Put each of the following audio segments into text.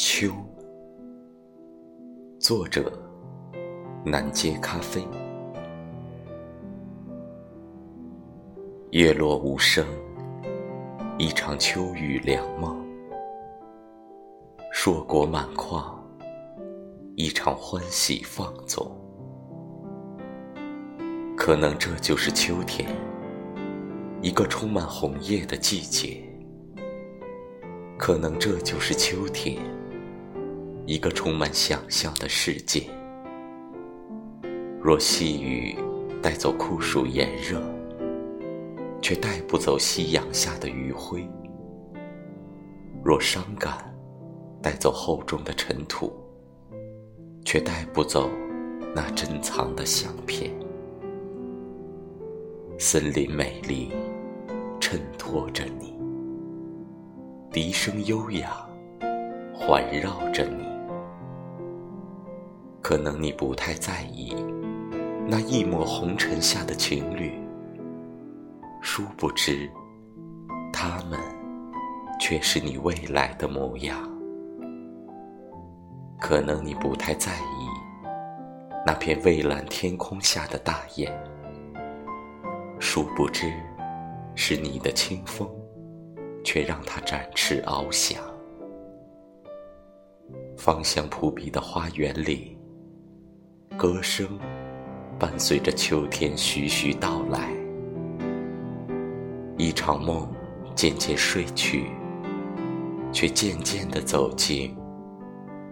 秋，作者：南街咖啡。叶落无声，一场秋雨凉梦；硕果满眶，一场欢喜放纵。可能这就是秋天，一个充满红叶的季节。可能这就是秋天，一个充满想象的世界。若细雨带走酷暑炎热，却带不走夕阳下的余晖；若伤感带走厚重的尘土，却带不走那珍藏的相片。森林美丽，衬托着你。笛声悠扬，环绕着你。可能你不太在意那一抹红尘下的情侣，殊不知，他们却是你未来的模样。可能你不太在意那片蔚蓝天空下的大雁，殊不知，是你的清风。却让它展翅翱翔。芳香扑鼻的花园里，歌声伴随着秋天徐徐到来。一场梦渐渐睡去，却渐渐地走进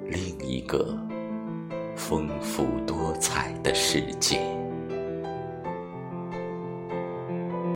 另一个丰富多彩的世界。